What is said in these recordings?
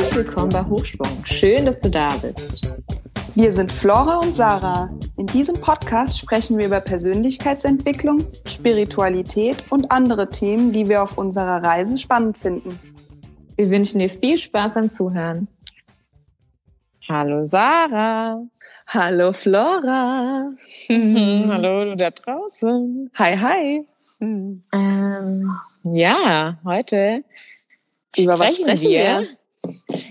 Herzlich willkommen bei Hochschwung. Schön, dass du da bist. Wir sind Flora und Sarah. In diesem Podcast sprechen wir über Persönlichkeitsentwicklung, Spiritualität und andere Themen, die wir auf unserer Reise spannend finden. Wir wünschen dir viel Spaß beim Zuhören. Hallo Sarah. Hallo Flora. Hallo du da draußen. Hi, hi. Ähm, ja, heute über was sprechen wir? wir?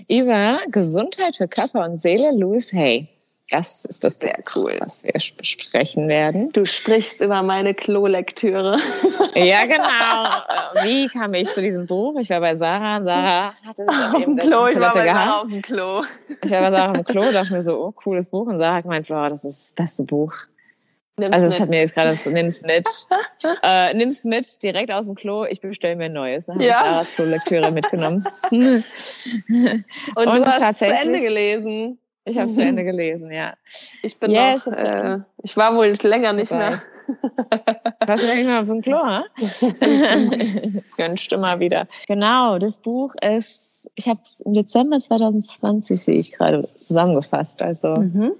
Über Gesundheit für Körper und Seele, Louis Hay. Das ist das sehr cool, was wir besprechen werden. Du sprichst über meine Klolektüre. Ja, genau. Wie kam ich zu diesem Buch? Ich war bei Sarah und Sarah hatte auf dem Klo. Ich war bei Sarah auf dem Klo. Ich war bei Sarah auf dem Klo, dachte mir so, oh, cooles Buch. Und Sarah hat gemeint, Flora, das ist das beste Buch. Nimm's also, das mit. hat mir jetzt gerade so, nimm's mit. äh, nimm's mit, direkt aus dem Klo. Ich bestelle mir ein neues. Dann habe ja. ich Sarahs Klolektüre mitgenommen. und, und du hast zu Ende gelesen. Ich habe es zu Ende gelesen, ja. Ich bin yes, noch, äh, ich war wohl länger nicht Dabei. mehr. Warst du nicht mehr auf dem Klo, ha? Gönnst du mal wieder. Genau, das Buch ist, ich habe es im Dezember 2020, sehe ich gerade, zusammengefasst. Also mhm.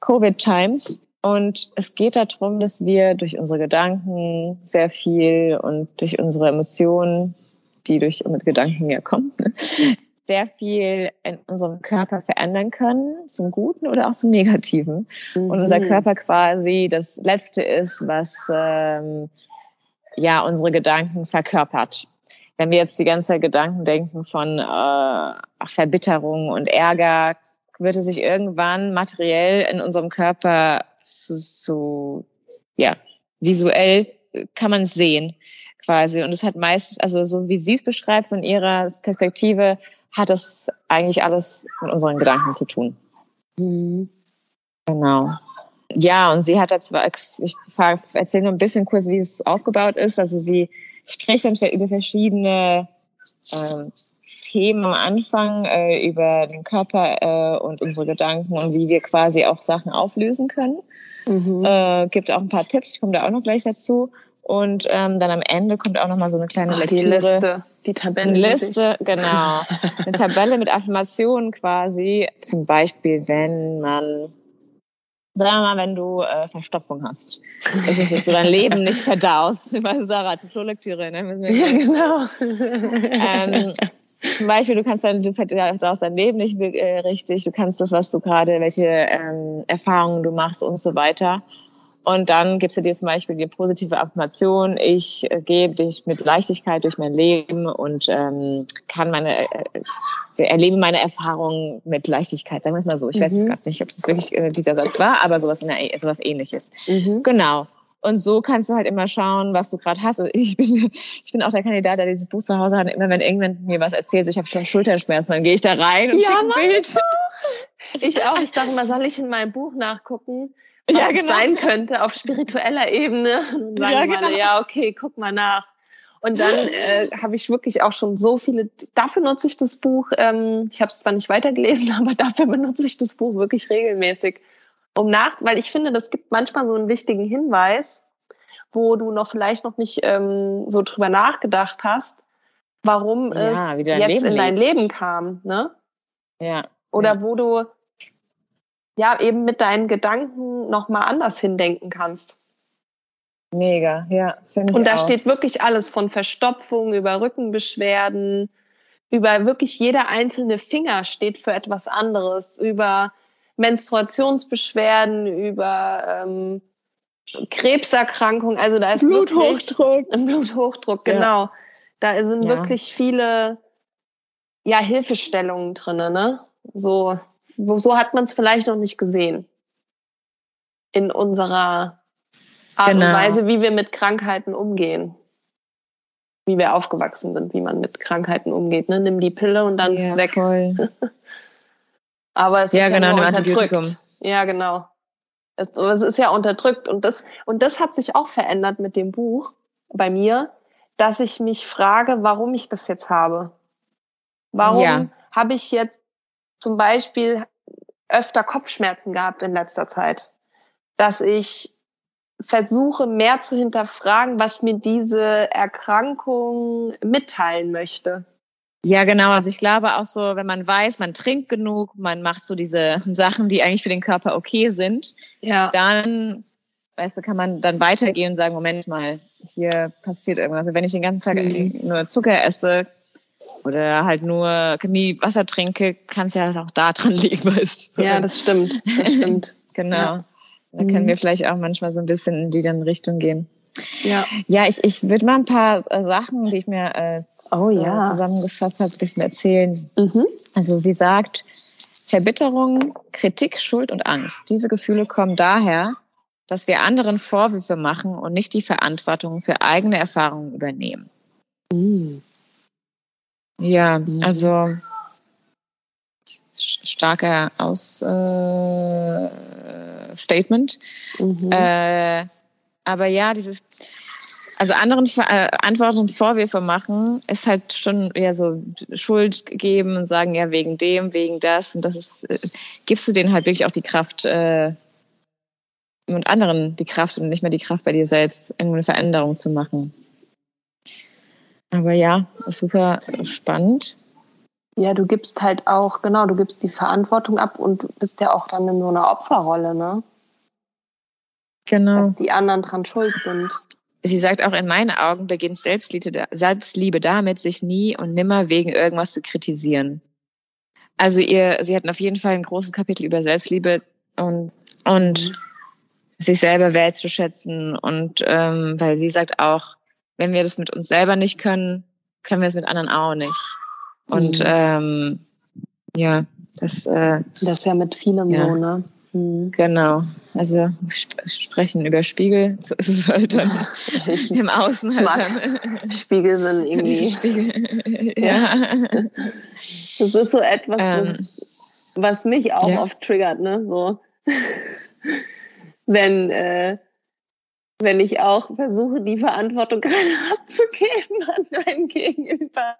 Covid Times. Und es geht darum, dass wir durch unsere Gedanken sehr viel und durch unsere Emotionen, die durch mit Gedanken ja kommen, sehr viel in unserem Körper verändern können, zum Guten oder auch zum Negativen. Mhm. Und unser mhm. Körper quasi das Letzte ist, was ähm, ja unsere Gedanken verkörpert. Wenn wir jetzt die ganze Zeit Gedanken denken von äh, Verbitterung und Ärger, wird es sich irgendwann materiell in unserem Körper zu, zu ja, visuell kann man es sehen quasi. Und es hat meistens, also so wie sie es beschreibt von ihrer Perspektive, hat es eigentlich alles mit unseren Gedanken zu tun. Mhm. Genau. Ja, und sie hat da zwar, ich erzähle nur ein bisschen kurz, wie es aufgebaut ist. Also sie spricht dann über verschiedene ähm, Themen am Anfang, äh, über den Körper äh, und unsere Gedanken und wie wir quasi auch Sachen auflösen können. Mhm. Äh, gibt auch ein paar Tipps, ich komme da auch noch gleich dazu. Und ähm, dann am Ende kommt auch noch mal so eine kleine Ach, Lektüre. Die Liste, die Tabelle. Eine Liste, genau. Eine Tabelle mit Affirmationen quasi. Zum Beispiel, wenn man, sagen wir mal, wenn du äh, Verstopfung hast. Das ist, dass du dein Leben nicht verdaust. Weil Sarah, die Flohlektüre, ne? Ja, genau. Ähm, zum Beispiel, du kannst dann, du verdaust dein Leben nicht äh, richtig, du kannst das, was du gerade, welche ähm, Erfahrungen du machst und so weiter. Und dann gibst du dir zum Beispiel die positive Affirmation, ich äh, gebe dich mit Leichtigkeit durch mein Leben und ähm, kann meine, äh, erlebe meine Erfahrungen mit Leichtigkeit. Sagen wir es mal so. Ich mhm. weiß gerade nicht, ob es wirklich äh, dieser Satz war, aber sowas, in der, sowas ähnliches. Mhm. Genau. Und so kannst du halt immer schauen, was du gerade hast. Und ich bin, ich bin auch der Kandidat, der dieses Buch zu Hause hat. Und immer wenn irgendjemand mir was erzählt, so ich habe schon Schulterschmerzen, dann gehe ich da rein und ja, schicke ein Bild. Ich auch. Ich dachte mal, soll ich in meinem Buch nachgucken? was ja, genau. sein könnte auf spiritueller Ebene. Und sagen ja, genau. Meine, ja, okay, guck mal nach. Und dann äh, habe ich wirklich auch schon so viele, dafür nutze ich das Buch, ähm, ich habe es zwar nicht weitergelesen, aber dafür benutze ich das Buch wirklich regelmäßig. Um nach, weil ich finde, das gibt manchmal so einen wichtigen Hinweis, wo du noch vielleicht noch nicht ähm, so drüber nachgedacht hast, warum ja, es jetzt Leben in dein lebst. Leben kam. Ne? Ja. Oder ja. wo du ja eben mit deinen Gedanken nochmal anders hindenken kannst. Mega, ja. Und da auch. steht wirklich alles von Verstopfung über Rückenbeschwerden, über wirklich jeder einzelne Finger steht für etwas anderes, über Menstruationsbeschwerden, über ähm, Krebserkrankung, also da ist Bluthochdruck. Wirklich, Bluthochdruck, genau. Ja. Da sind ja. wirklich viele ja, Hilfestellungen drinne, ne? So so hat man es vielleicht noch nicht gesehen in unserer Art genau. und Weise, wie wir mit Krankheiten umgehen. Wie wir aufgewachsen sind, wie man mit Krankheiten umgeht. Ne? Nimm die Pille und dann ja, ist weg. Voll. Aber es ja, ist genau, ja unterdrückt. Ja, genau. Es, es ist ja unterdrückt. Und das, und das hat sich auch verändert mit dem Buch bei mir, dass ich mich frage, warum ich das jetzt habe. Warum ja. habe ich jetzt zum Beispiel öfter Kopfschmerzen gehabt in letzter Zeit, dass ich versuche mehr zu hinterfragen, was mir diese Erkrankung mitteilen möchte. Ja, genau. Also ich glaube auch so, wenn man weiß, man trinkt genug, man macht so diese Sachen, die eigentlich für den Körper okay sind, ja. dann, weißt du, kann man dann weitergehen und sagen, Moment mal, hier passiert irgendwas. Also wenn ich den ganzen Tag mhm. nur Zucker esse oder halt nur nie Wasser trinke, kann es ja auch da dran liegen, weißt du. Ja, das stimmt. Das stimmt. genau. Ja. Da können mhm. wir vielleicht auch manchmal so ein bisschen in die dann Richtung gehen. Ja, ja ich, ich würde mal ein paar äh, Sachen, die ich mir äh, oh, ja. zusammengefasst habe, ein bisschen erzählen. Mhm. Also sie sagt, Verbitterung, Kritik, Schuld und Angst. Diese Gefühle kommen daher, dass wir anderen Vorwürfe machen und nicht die Verantwortung für eigene Erfahrungen übernehmen. Mhm. Ja, mhm. also starker Aus äh, Statement. Mhm. Äh, aber ja, dieses, also anderen äh, Antworten und Vorwürfe machen, ist halt schon eher so Schuld geben und sagen, ja, wegen dem, wegen das. Und das ist, äh, gibst du denen halt wirklich auch die Kraft, äh, und anderen die Kraft und nicht mehr die Kraft bei dir selbst, irgendeine Veränderung zu machen. Aber ja, super spannend. Ja, du gibst halt auch, genau, du gibst die Verantwortung ab und bist ja auch dann in so einer Opferrolle, ne? Genau. Dass die anderen dran schuld sind. Sie sagt auch, in meinen Augen beginnt Selbstliebe, damit, sich nie und nimmer wegen irgendwas zu kritisieren. Also ihr, sie hatten auf jeden Fall ein großes Kapitel über Selbstliebe und, und sich selber wertzuschätzen und ähm, weil sie sagt auch, wenn wir das mit uns selber nicht können, können wir es mit anderen auch nicht. Und mhm. ähm, ja, das äh, das ist ja mit vielem ja. so, ne? Mhm. Genau. Also sp sprechen über Spiegel, so ist es halt dann im Außen halt dann. Spiegel sind irgendwie. Spiegel. ja. Das ist so etwas, ähm, was mich auch ja. oft triggert, ne? So. wenn, äh, wenn ich auch versuche, die Verantwortung gerade abzugeben an meinen Gegenüber.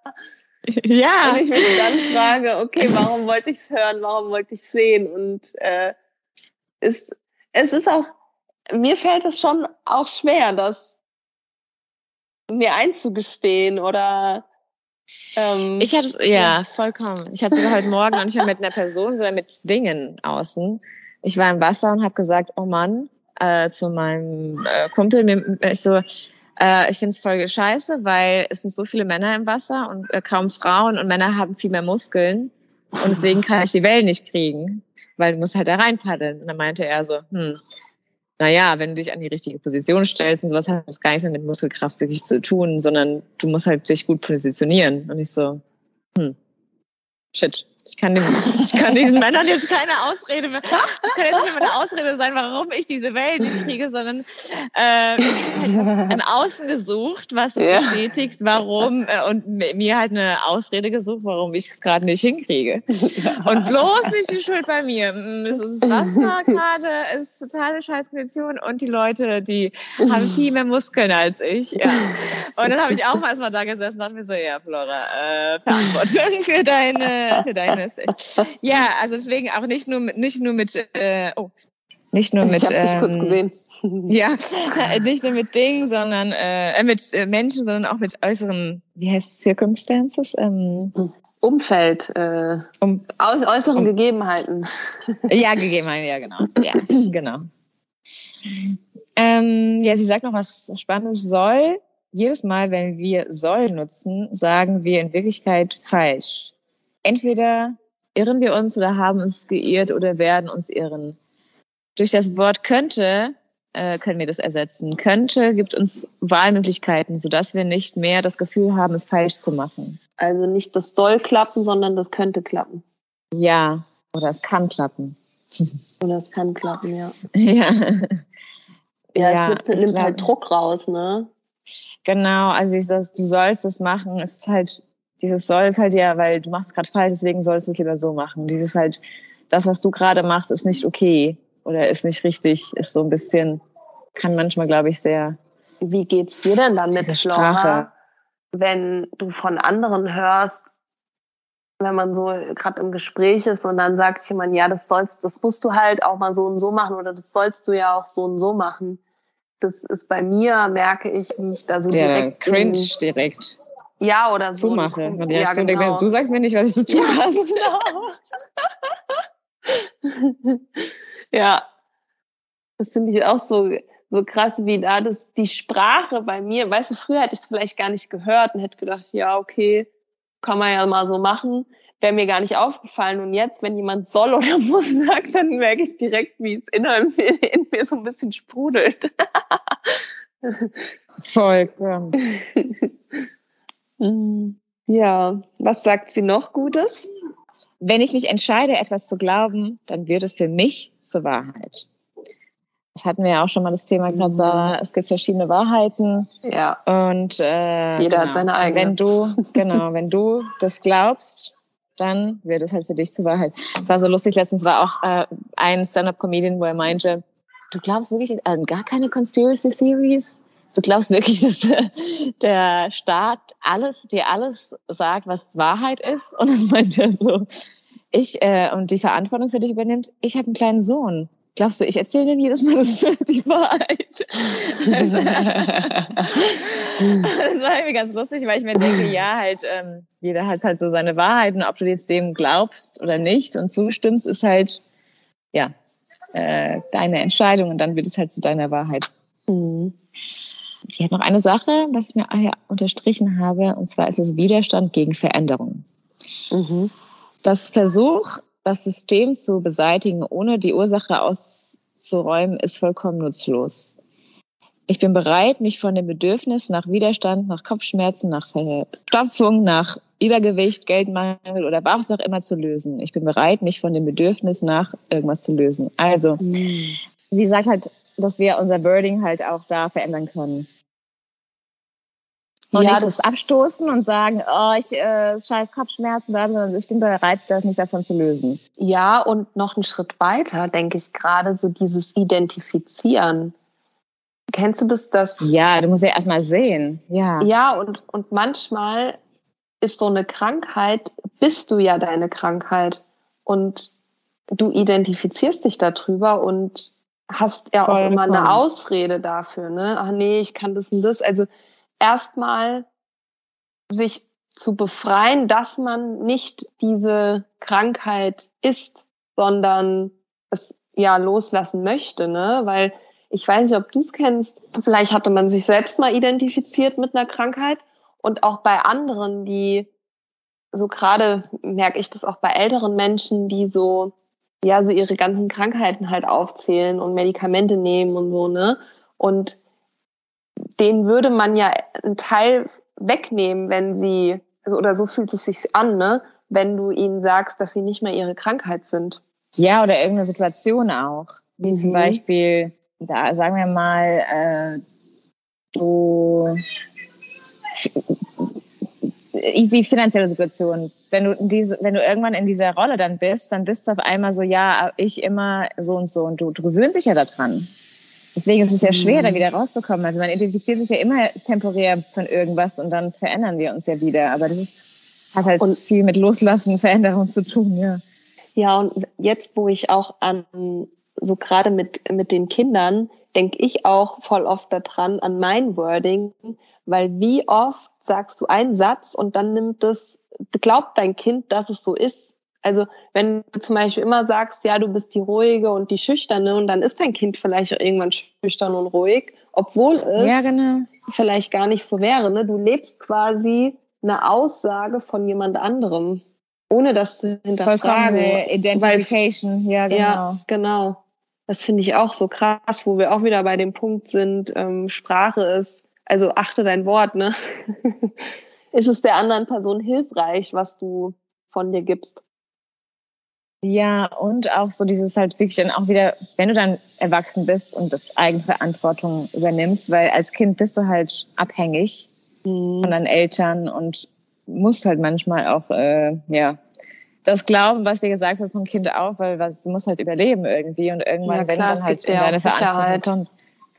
Ja. Und ich mich dann frage, okay, warum wollte ich es hören, warum wollte ich es sehen? Und äh, ist, es ist auch, mir fällt es schon auch schwer, das mir einzugestehen oder ähm, ich hatte es, ja, vollkommen. Ich hatte sogar heute Morgen noch nicht mal mit einer Person, sondern mit Dingen außen. Ich war im Wasser und habe gesagt, oh Mann, äh, zu meinem äh, Kumpel, mir, ich so, äh, ich finde es voll scheiße, weil es sind so viele Männer im Wasser und äh, kaum Frauen und Männer haben viel mehr Muskeln und deswegen kann ich die Wellen nicht kriegen weil du musst halt da reinpaddeln. Und dann meinte er so, hm, naja, wenn du dich an die richtige Position stellst und sowas hat das gar nichts mit Muskelkraft wirklich zu tun, sondern du musst halt dich gut positionieren. Und ich so, hm, shit. Ich kann, dem, ich kann diesen Männern jetzt keine Ausrede mehr, das kann jetzt nicht mehr eine Ausrede sein, warum ich diese Wellen nicht kriege, sondern äh, ich habe im Außen gesucht, was es ja. bestätigt, warum äh, und mir halt eine Ausrede gesucht, warum ich es gerade nicht hinkriege. Und bloß nicht die Schuld bei mir. Mm, es ist Wasser gerade, es ist totale Scheißkondition und die Leute, die haben viel mehr Muskeln als ich. Ja. Und dann habe ich auch mal da gesessen und dachte mir so, ja, Flora, äh, Verantwortung für deine, für deine Message. Ja, also deswegen auch nicht nur mit, nicht nur mit, äh, oh, nicht nur mit. Ich habe ähm, dich kurz ähm, gesehen. Ja, nicht nur mit Dingen, sondern äh, mit äh, Menschen, sondern auch mit äußeren, wie heißt es, Circumstances? Ähm, Umfeld, äh, um, aus, äußeren um, Gegebenheiten. Ja, Gegebenheiten, ja, genau. Ja, genau. Ähm, ja, sie sagt noch was Spannendes. Soll, jedes Mal, wenn wir soll nutzen, sagen wir in Wirklichkeit falsch entweder irren wir uns oder haben uns geirrt oder werden uns irren. Durch das Wort könnte äh, können wir das ersetzen. Könnte gibt uns Wahlmöglichkeiten, sodass wir nicht mehr das Gefühl haben, es falsch zu machen. Also nicht das soll klappen, sondern das könnte klappen. Ja, oder es kann klappen. Oder es kann klappen, ja. Ja. Ja, ja es wird, nimmt halt Druck raus, ne? Genau, also dieses, du sollst es machen, ist halt dieses soll ist halt ja, weil du machst gerade falsch, deswegen sollst du es lieber so machen. Dieses halt, das, was du gerade machst, ist nicht okay oder ist nicht richtig, ist so ein bisschen, kann manchmal, glaube ich, sehr. Wie geht's dir denn damit, Flora, wenn du von anderen hörst, wenn man so gerade im Gespräch ist und dann sagt jemand, ja, das sollst, das musst du halt auch mal so und so machen oder das sollst du ja auch so und so machen. Das ist bei mir, merke ich, wie ich da so Der direkt. Cringe direkt. Ja, oder so. Zumache. Und die ja, genau. denkt, du sagst mir nicht, was ich zu tun ja, habe. Genau. ja. Das finde ich auch so, so krass, wie da das, die Sprache bei mir, weißt du, früher hätte ich es vielleicht gar nicht gehört und hätte gedacht, ja, okay, kann man ja mal so machen. Wäre mir gar nicht aufgefallen. Und jetzt, wenn jemand soll oder muss sagt, dann merke ich direkt, wie es in, in mir so ein bisschen sprudelt. Vollkommen. ja, was sagt sie noch Gutes? Wenn ich mich entscheide, etwas zu glauben, dann wird es für mich zur Wahrheit. Das hatten wir ja auch schon mal das Thema gerade, mhm. Sarah. Es gibt verschiedene Wahrheiten. Ja. Und äh, jeder genau. hat seine eigene. Wenn du, genau, wenn du das glaubst, dann wird es halt für dich zur Wahrheit. Es war so lustig, letztens war auch äh, ein Stand-up-Comedian, wo er meinte, du glaubst wirklich an gar keine Conspiracy Theories? Du glaubst wirklich, dass der Staat alles, dir alles sagt, was Wahrheit ist? Und dann meinte er so, ich äh, und die Verantwortung für dich übernimmt, ich habe einen kleinen Sohn glaubst du, ich erzähle dem jedes Mal das die Wahrheit? Also, das war irgendwie ganz lustig, weil ich mir denke, ja, halt, ähm, jeder hat halt so seine Wahrheiten, ob du jetzt dem glaubst oder nicht und zustimmst, ist halt, ja, äh, deine Entscheidung und dann wird es halt zu deiner Wahrheit. Mhm. Sie hat noch eine Sache, was ich mir unterstrichen habe, und zwar ist es Widerstand gegen Veränderung. Mhm. Das Versuch, das System zu beseitigen, ohne die Ursache auszuräumen, ist vollkommen nutzlos. Ich bin bereit, mich von dem Bedürfnis nach Widerstand, nach Kopfschmerzen, nach Verstopfung, nach Übergewicht, Geldmangel oder was auch immer zu lösen. Ich bin bereit, mich von dem Bedürfnis nach irgendwas zu lösen. Also, mhm. sie sagt halt, dass wir unser Birding halt auch da verändern können. Und ja, nicht das abstoßen und sagen, oh, ich äh, scheiß Kopfschmerzen, sondern ich bin bereit, das nicht davon zu lösen. Ja, und noch einen Schritt weiter, denke ich gerade, so dieses Identifizieren. Kennst du das? das ja, du musst ja erstmal sehen. Ja. Ja, und, und manchmal ist so eine Krankheit, bist du ja deine Krankheit. Und du identifizierst dich darüber und hast ja Vollkommen. auch immer eine Ausrede dafür, ne? Ach nee, ich kann das und das. Also erstmal sich zu befreien, dass man nicht diese Krankheit ist, sondern es ja loslassen möchte, ne? Weil ich weiß nicht, ob du es kennst. Vielleicht hatte man sich selbst mal identifiziert mit einer Krankheit und auch bei anderen, die so gerade merke ich das auch bei älteren Menschen, die so ja so ihre ganzen Krankheiten halt aufzählen und Medikamente nehmen und so ne und denen würde man ja einen Teil wegnehmen, wenn sie, oder so fühlt es sich an, ne? wenn du ihnen sagst, dass sie nicht mehr ihre Krankheit sind. Ja, oder irgendeine Situation auch. Wie mhm. zum Beispiel, da sagen wir mal, äh, du easy finanzielle Situation. Wenn du diese, wenn du irgendwann in dieser Rolle dann bist, dann bist du auf einmal so, ja, ich immer so und so und du, du gewöhnst dich ja daran. Deswegen ist es ja schwer, da mhm. wieder rauszukommen. Also man identifiziert sich ja immer temporär von irgendwas und dann verändern wir uns ja wieder. Aber das ist, hat halt und, viel mit Loslassen, Veränderung zu tun, ja. Ja, und jetzt, wo ich auch an, so gerade mit, mit den Kindern, denke ich auch voll oft daran, an mein Wording, weil wie oft sagst du einen Satz und dann nimmt es, glaubt dein Kind, dass es so ist. Also wenn du zum Beispiel immer sagst, ja, du bist die ruhige und die schüchterne und dann ist dein Kind vielleicht auch irgendwann schüchtern und ruhig, obwohl es ja, genau. vielleicht gar nicht so wäre. Ne? Du lebst quasi eine Aussage von jemand anderem, ohne das zu hinterfragen. Identification, Weil, ja, genau. Ja, genau. Das finde ich auch so krass, wo wir auch wieder bei dem Punkt sind, ähm, Sprache ist, also achte dein Wort, ne? ist es der anderen Person hilfreich, was du von dir gibst? Ja, und auch so dieses halt wirklich dann auch wieder, wenn du dann erwachsen bist und Eigenverantwortung übernimmst, weil als Kind bist du halt abhängig mhm. von deinen Eltern und musst halt manchmal auch, äh, ja, das glauben, was dir gesagt wird von Kind auf, weil was, du musst halt überleben irgendwie und irgendwann, ja, klar, wenn dann halt in deine Verantwortung.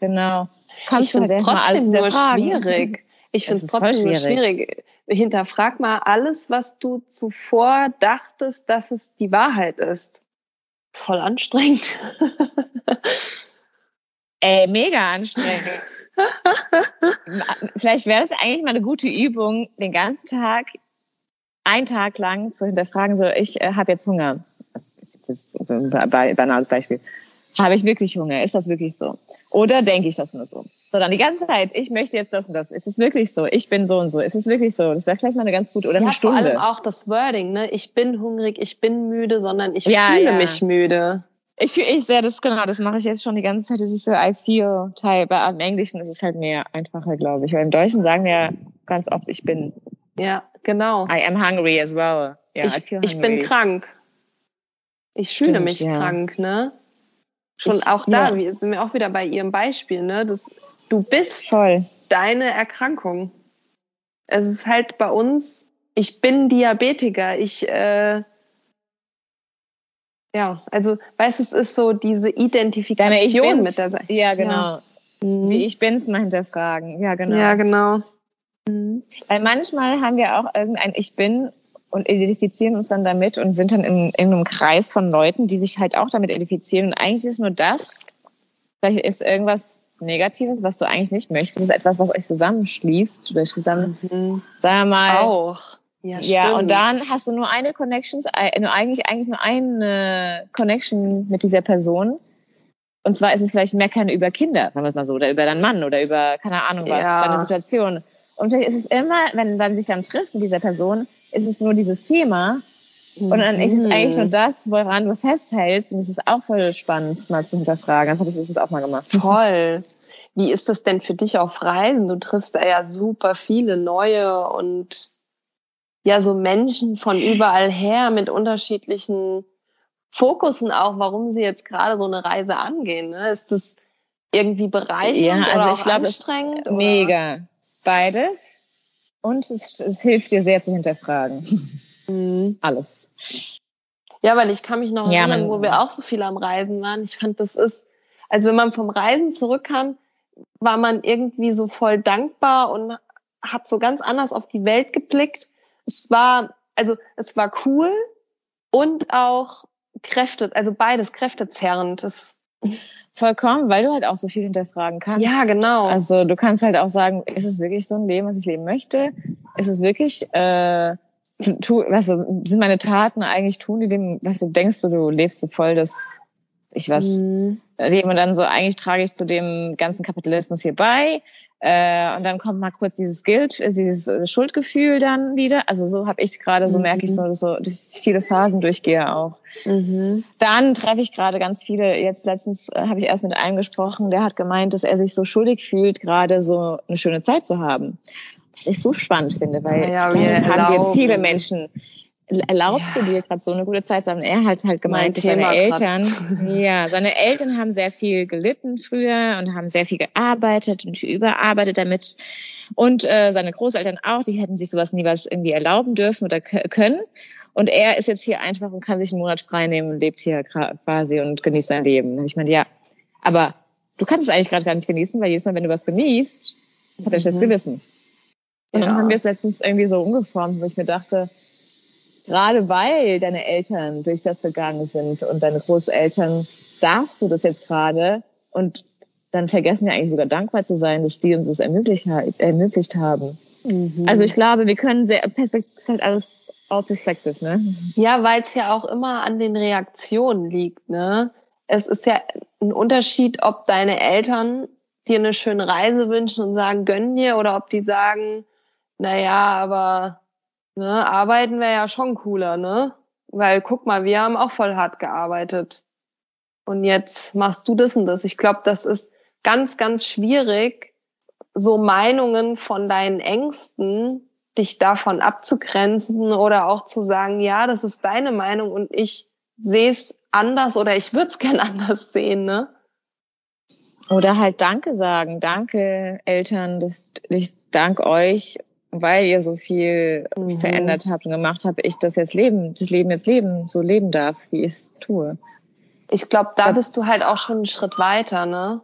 Genau. Kannst ich du das mal alles nur schwierig. Ich finde es trotzdem schwierig. schwierig hinterfrag mal alles, was du zuvor dachtest, dass es die Wahrheit ist. Voll anstrengend. Ey, mega anstrengend. vielleicht wäre das eigentlich mal eine gute Übung, den ganzen Tag, einen Tag lang zu hinterfragen, so, ich äh, habe jetzt Hunger. Das ist jetzt ein banales Beispiel. Habe ich wirklich Hunger? Ist das wirklich so? Oder denke ich das nur so? Sondern die ganze Zeit, ich möchte jetzt das und das. Ist es wirklich so? Ich bin so und so. Ist es wirklich so? Das wäre vielleicht mal eine ganz gute oder ja, eine Stunde. Vor allem auch das Wording, ne? Ich bin hungrig, ich bin müde, sondern ich ja, fühle ja. mich müde. Ich fühle, ich sehr das, genau, das mache ich jetzt schon die ganze Zeit. Das ist so I feel Teil. Bei im Englischen ist es halt mehr einfacher, glaube ich. Weil im Deutschen sagen wir ja ganz oft, ich bin. Ja, genau. I am hungry as well. Ja, ich, I feel hungry. ich bin krank. Ich Stimmt, fühle mich krank, ne? Schon ich, auch da, ja. sind wir auch wieder bei ihrem Beispiel, ne? Das, du bist Voll. deine Erkrankung. Es ist halt bei uns, ich bin Diabetiker, ich, äh, ja, also, weißt du, es ist so diese Identifikation Deine ich bin's, mit der Seite. Ja, genau. Ja. Mhm. Wie ich bin's mal hinterfragen. Ja, genau. Ja, genau. Mhm. Weil manchmal haben wir auch irgendein Ich bin und identifizieren uns dann damit und sind dann in, in einem Kreis von Leuten, die sich halt auch damit identifizieren. Und eigentlich ist nur das, vielleicht ist irgendwas Negatives, was du eigentlich nicht möchtest, ist etwas, was euch zusammenschließt, oder zusammen, mhm. sagen wir mal. Auch. Ja, ja und dann hast du nur eine Connection, nur eigentlich, eigentlich nur eine Connection mit dieser Person. Und zwar ist es vielleicht mehr keine über Kinder, sagen wir es mal so, oder über deinen Mann oder über, keine Ahnung was, ja. deine Situation. Und vielleicht ist es immer, wenn man sich dann trifft mit dieser Person, ist es nur dieses Thema. Mhm. Und dann ist es eigentlich nur das, woran du festhältst. Und es ist auch voll spannend, mal zu hinterfragen. Das habe ich letztens auch mal gemacht. Toll. Wie ist das denn für dich auf Reisen? Du triffst da ja super viele neue und ja, so Menschen von überall her mit unterschiedlichen Fokussen auch, warum sie jetzt gerade so eine Reise angehen. Ne? Ist das irgendwie bereichernd ja, also oder ich glaube, anstrengend? Mega. Beides. Und es, es hilft dir sehr zu hinterfragen. Mhm. Alles. Ja, weil ich kann mich noch ja, erinnern, wo wir auch so viel am Reisen waren. Ich fand, das ist, also wenn man vom Reisen zurückkam, war man irgendwie so voll dankbar und hat so ganz anders auf die Welt geblickt. Es war, also es war cool und auch Kräfte, also beides kräftezerrend. Das Vollkommen, weil du halt auch so viel hinterfragen kannst. Ja, genau. Also du kannst halt auch sagen, ist es wirklich so ein Leben, was ich leben möchte? Ist es wirklich, äh, tu, weißt du, sind meine Taten eigentlich tun die dem, weißt du, denkst du, du lebst so voll das, ich was, mhm. Leben und dann so, eigentlich trage ich zu dem ganzen Kapitalismus hier bei. Äh, und dann kommt mal kurz dieses Guilt, äh, dieses äh, Schuldgefühl dann wieder. Also so habe ich gerade, so mhm. merke ich so, so dass ich viele Phasen durchgehe auch. Mhm. Dann treffe ich gerade ganz viele. Jetzt letztens äh, habe ich erst mit einem gesprochen, der hat gemeint, dass er sich so schuldig fühlt, gerade so eine schöne Zeit zu haben. Was ich so spannend finde, weil ja, ich glaube, haben wir viele Menschen erlaubst ja. du dir gerade so eine gute Zeit zu haben? Er hat halt gemeint, seine Eltern, ja, seine Eltern haben sehr viel gelitten früher und haben sehr viel gearbeitet und überarbeitet damit. Und äh, seine Großeltern auch, die hätten sich sowas nie was irgendwie erlauben dürfen oder können. Und er ist jetzt hier einfach und kann sich einen Monat frei nehmen und lebt hier quasi und genießt sein Leben. Ich meine, ja, aber du kannst es eigentlich gerade gar nicht genießen, weil jedes Mal, wenn du was genießt, hat er mhm. das Gewissen. Und ja. dann haben wir es letztens irgendwie so umgeformt, wo ich mir dachte, gerade weil deine Eltern durch das gegangen sind und deine Großeltern, darfst du das jetzt gerade und dann vergessen wir eigentlich sogar dankbar zu sein, dass die uns das ermöglicht, ermöglicht haben. Mhm. Also ich glaube, wir können sehr, Perspektive ist halt alles all perspective, ne? Ja, weil es ja auch immer an den Reaktionen liegt, ne? Es ist ja ein Unterschied, ob deine Eltern dir eine schöne Reise wünschen und sagen, gönn dir, oder ob die sagen, na ja, aber Ne, arbeiten wäre ja schon cooler, ne? Weil guck mal, wir haben auch voll hart gearbeitet. Und jetzt machst du das und das. Ich glaube, das ist ganz, ganz schwierig, so Meinungen von deinen Ängsten, dich davon abzugrenzen oder auch zu sagen, ja, das ist deine Meinung und ich sehe es anders oder ich würde es gern anders sehen, ne? Oder halt Danke sagen. Danke, Eltern, das, ich dank euch weil ihr so viel mhm. verändert habt und gemacht habt, ich das jetzt leben, das Leben jetzt leben, so leben darf, wie ich es tue. Ich glaube, da bist du halt auch schon einen Schritt weiter, ne?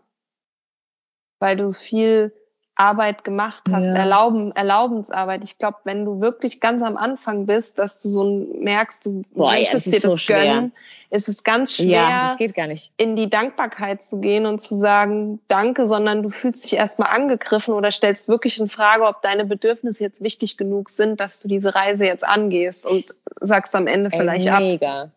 Weil du viel Arbeit gemacht hast, ja. Erlauben, Erlaubensarbeit. Ich glaube, wenn du wirklich ganz am Anfang bist, dass du so merkst, du Boah, möchtest ja, dir das so gönnen, ist es ganz schwer, ja, das geht gar nicht. in die Dankbarkeit zu gehen und zu sagen, danke, sondern du fühlst dich erstmal angegriffen oder stellst wirklich in Frage, ob deine Bedürfnisse jetzt wichtig genug sind, dass du diese Reise jetzt angehst und sagst am Ende vielleicht Ey, mega. ab.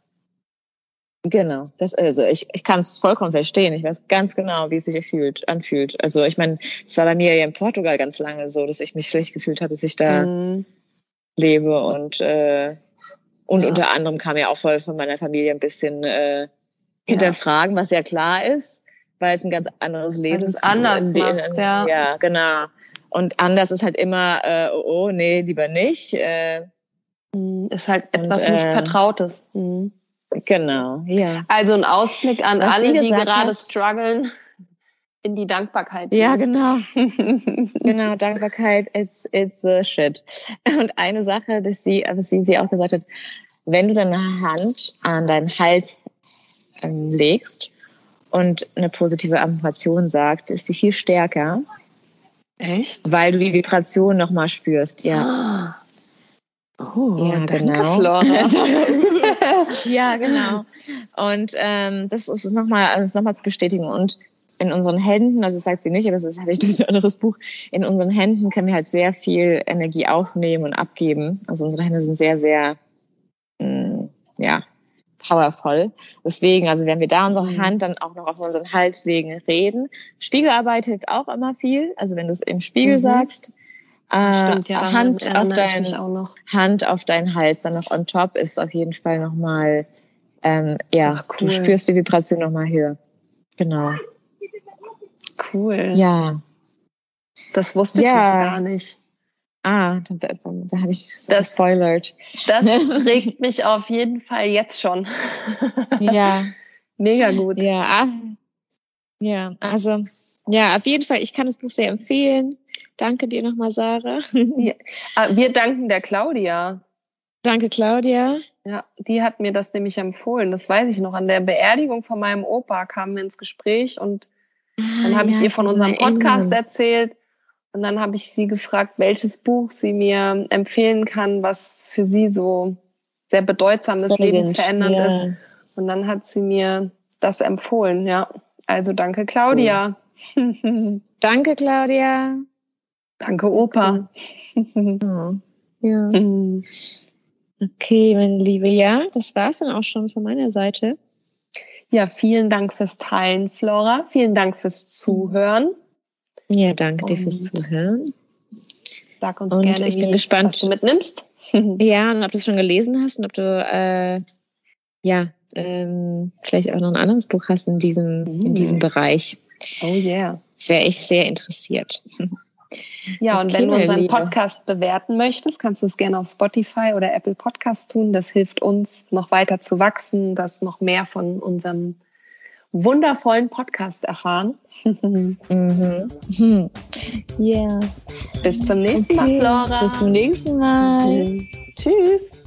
Genau, das also ich, ich kann es vollkommen verstehen. Ich weiß ganz genau, wie es sich fühlt, anfühlt. Also ich meine, es war bei mir ja in Portugal ganz lange so, dass ich mich schlecht gefühlt habe, dass ich da mhm. lebe und äh, und ja. unter anderem kam ja auch voll von meiner Familie ein bisschen äh, hinterfragen, ja. was ja klar ist, weil es ein ganz anderes Leben ist. anders in, machst, ja. ja, genau. Und anders ist halt immer, äh, oh, oh nee, lieber nicht. Äh, mhm, ist halt etwas und, nicht äh, Vertrautes. Mhm. Genau, ja. Also ein Ausblick an Was alle, die gerade hast, strugglen, in die Dankbarkeit. Ja, genau. genau, Dankbarkeit ist it's the shit. Und eine Sache, dass sie, was sie, sie auch gesagt hat, wenn du deine Hand an deinen Hals ähm, legst und eine positive Affirmation sagt, ist sie viel stärker. Echt? Weil du die Vibration nochmal spürst, ja. Ah. Oh, ja, danke, genau. Flora. ja, genau. Und ähm, das ist nochmal das noch zu bestätigen. Und in unseren Händen, also das sagt sie nicht, aber das habe ich durch ein anderes Buch, in unseren Händen können wir halt sehr viel Energie aufnehmen und abgeben. Also unsere Hände sind sehr, sehr, mh, mm, ja, powervoll. Deswegen, also wenn wir da unsere mhm. Hand dann auch noch auf unseren Hals legen, reden. Spiegelarbeit hilft auch immer viel. Also wenn du es im Spiegel mhm. sagst, äh, Stimmt, ja, Hand, auf dein, Hand auf deinen Hals dann noch on top ist auf jeden Fall nochmal, ähm, ja, Ach, cool. du spürst die Vibration nochmal höher. Genau. Cool. Ja. Das wusste ja. ich gar nicht. Ah, da, da, da habe ich so das spoilert. Das regt mich auf jeden Fall jetzt schon. ja. Mega gut. Ja, ah, ja, also ja, auf jeden Fall, ich kann das Buch sehr empfehlen. Danke dir nochmal, Sarah. Ja. Ah, wir danken der Claudia. Danke, Claudia. Ja, die hat mir das nämlich empfohlen. Das weiß ich noch. An der Beerdigung von meinem Opa kamen wir ins Gespräch und dann ah, habe ja, ich ihr von unserem Podcast erzählt. Und dann habe ich sie gefragt, welches Buch sie mir empfehlen kann, was für sie so sehr bedeutsam ist, lebensverändernd ja. ist. Und dann hat sie mir das empfohlen, ja. Also danke, Claudia. danke, Claudia. Danke, Opa. ja. Okay, meine Liebe, ja, das war's dann auch schon von meiner Seite. Ja, vielen Dank fürs Teilen, Flora. Vielen Dank fürs Zuhören. Ja, danke und dir fürs Zuhören. Sag uns und gerne, ich bin gespannt, was du mitnimmst. ja, und ob du es schon gelesen hast und ob du äh, ja ähm, vielleicht auch noch ein anderes Buch hast in diesem mm. in diesem Bereich. Oh yeah. Wäre ich sehr interessiert. Ja, und okay, wenn du unseren Liebe. Podcast bewerten möchtest, kannst du es gerne auf Spotify oder Apple Podcast tun. Das hilft uns, noch weiter zu wachsen, dass noch mehr von unserem wundervollen Podcast erfahren. mhm. Yeah. Bis zum nächsten okay. Mal, Flora. Bis zum nächsten Mal. Mhm. Tschüss.